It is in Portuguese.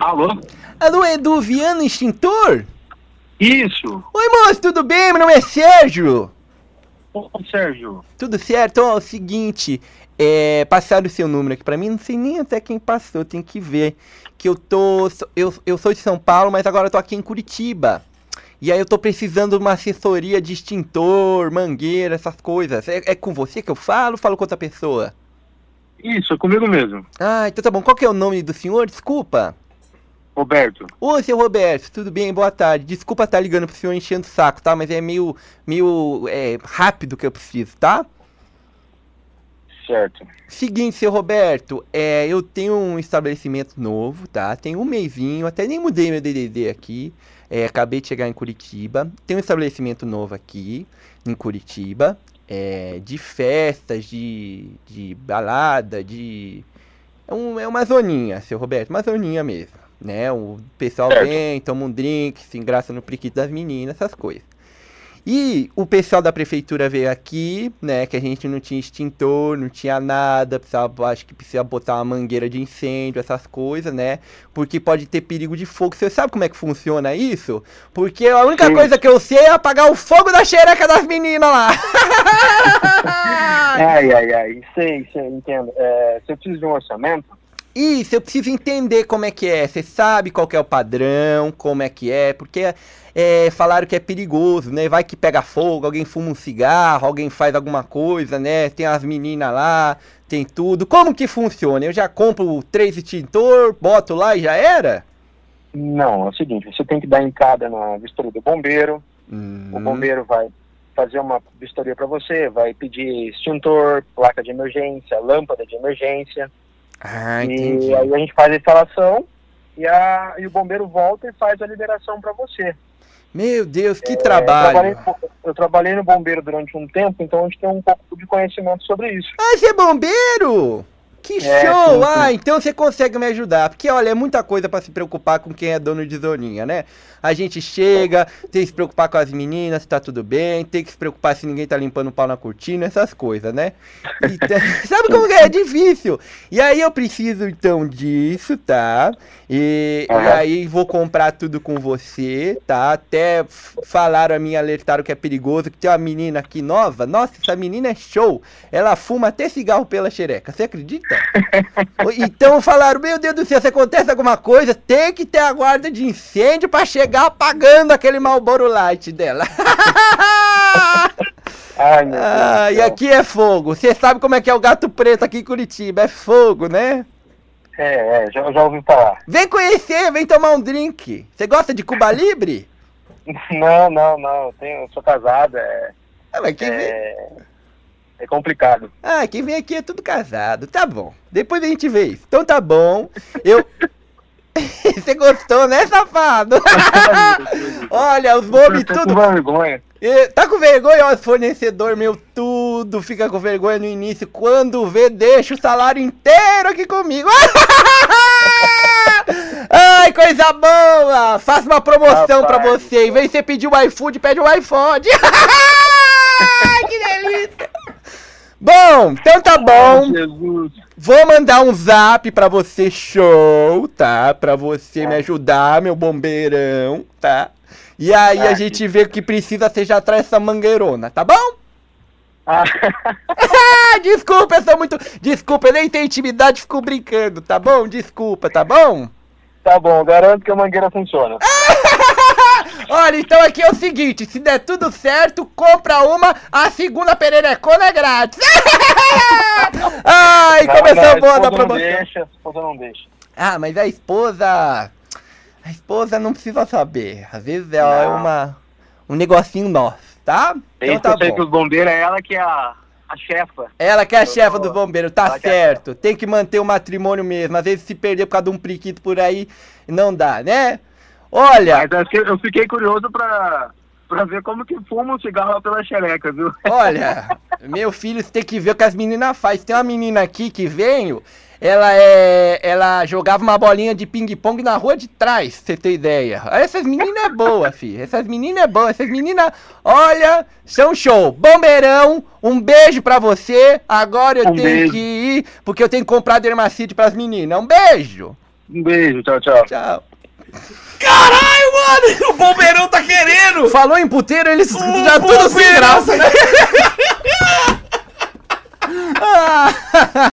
Alô? Alô, Edu Viano Extintor? Isso! Oi, moço, tudo bem? Meu nome é Sérgio. Ô, Sérgio. Tudo certo? Ó, é o seguinte, é, passaram o seu número aqui pra mim, não sei nem até quem passou, tem que ver. Que eu tô. Eu, eu sou de São Paulo, mas agora eu tô aqui em Curitiba. E aí eu tô precisando de uma assessoria de extintor, mangueira, essas coisas. É, é com você que eu falo ou falo com outra pessoa? Isso, é comigo mesmo. Ah, então tá bom. Qual que é o nome do senhor? Desculpa. Roberto. Ô, seu Roberto, tudo bem? Boa tarde. Desculpa estar ligando pro senhor enchendo o saco, tá? Mas é meio, meio é, rápido que eu preciso, tá? Certo. Seguinte, seu Roberto, é, eu tenho um estabelecimento novo, tá? Tem um mêsinho, até nem mudei meu DDD aqui. É, acabei de chegar em Curitiba. Tem um estabelecimento novo aqui, em Curitiba, é, de festas, de, de balada, de... É, um, é uma zoninha, seu Roberto, uma zoninha mesmo, né? O pessoal Certo. vem, toma um drink, se engraça no priquito das meninas, essas coisas. E o pessoal da prefeitura veio aqui, né, que a gente não tinha extintor, não tinha nada, precisava, acho que precisa botar uma mangueira de incêndio, essas coisas, né? Porque pode ter perigo de fogo. Você sabe como é que funciona isso? Porque a única Sim. coisa que eu sei é apagar o fogo da xereca das meninas lá. Ai, ai, ai. Sei, sei, entendo. É, você precisa de um orçamento? Isso, eu preciso entender como é que é. Você sabe qual que é o padrão, como é que é, porque é, falaram que é perigoso, né? Vai que pega fogo, alguém fuma um cigarro, alguém faz alguma coisa, né? Tem as meninas lá, tem tudo. Como que funciona? Eu já compro três extintor, boto lá e já era? Não, é o seguinte, você tem que dar entrada na vistoria do bombeiro, Hum, o bombeiro vai fazer uma vistoria para você, vai pedir extintor, placa de emergência, lâmpada de emergência, Ah, e aí a gente faz a instalação e, a, e o bombeiro volta e faz a liberação para você. Meu Deus, que É, Eu trabalho. trabalhei, eu trabalhei no bombeiro durante um tempo, então a gente tem um pouco de conhecimento sobre isso. Ah, você é bombeiro? Que É, show! sim, sim. Ah, então você consegue me ajudar. Porque, olha, é muita coisa pra se preocupar com quem é dono de zoninha, né? A gente chega, tem que se preocupar com as meninas, se tá tudo bem, tem que se preocupar se ninguém tá limpando o pau na cortina, essas coisas, né? Então, sabe como é? É difícil. E aí eu preciso, então, disso, tá? E, e aí vou comprar tudo com você, tá? Até falaram a mim, alertaram que é perigoso, que tem uma menina aqui nova. Nossa, essa menina é show. Ela fuma até cigarro pela xereca. Você acredita? Então falaram, meu Deus do céu, se acontece alguma coisa, tem que ter a guarda de incêndio pra chegar apagando aquele Marlboro Light dela. Ai, meu Deus. ah, e aqui é fogo. Você sabe como é que é o gato preto aqui em Curitiba? É fogo, né? É, é, já, já ouvi falar. Vem conhecer, vem tomar um drink. Você gosta de Cuba Libre? Não, não, não. Eu, tenho, eu sou casado, é, Ah, mas quem vem... é, complicado. Ah, quem vem aqui é tudo casado. Tá bom. Depois a gente vê isso. Então tá bom. Eu. Você gostou, né, safado? Olha, os tô tudo. com vergonha. Tá com vergonha, ó, fornecedor meu, tudo fica com vergonha no início. Quando vê, deixa o salário inteiro aqui comigo. Ai, coisa boa! Faça uma promoção pra Rapaz. você. Em vez de você pedir o iFood, pede o iPhone. que delícia! Bom, então tá bom. Vou mandar um zap pra você, show, tá? Pra você me ajudar, meu bombeirão, tá? E aí a Ah, gente vê o que precisa, você já traz essa mangueirona, tá bom? Ah, Ah, desculpa, eu sou muito. Desculpa, eu nem tenho intimidade, fico brincando, tá bom? Desculpa, tá bom? tá bom, garanto que a mangueira funciona. Olha, então aqui é o seguinte: se der tudo certo, compra uma, a segunda pererecona é grátis. Ai, Não, começou não, a boa esposa da não promoção. deixa, a esposa não deixa. Ah, mas a esposa. A esposa não precisa saber. Às vezes é Não. uma, um negocinho nosso, tá? Então tá sei que bom. os bombeiros é ela que é a, a chefa. Ela que é a chefa do bombeiro, tá ela é a certo. Tem que manter o matrimônio mesmo. Às vezes se perder por causa de um priquito por aí, não dá, né? Olha, Mas eu fiquei curioso pra, pra ver como que fuma um cigarro pela xereca, viu? olha, meu filho, você tem que ver o que as meninas fazem. Tem uma menina aqui que veio, ela é. Ela jogava uma bolinha de ping-pong na rua de trás, pra você ter ideia. Essas meninas é boa, filho. Essas meninas é boa. Essas meninas, olha, são show. Bombeirão, um beijo pra você. Agora eu Um tenho beijo. que ir, porque eu tenho que comprar dermacite pras meninas. Um beijo. Um beijo, tchau, tchau. Tchau. Caralho, mano! O bombeirão tá querendo! Falou em puteiro, eles o já tudo sem graça, né?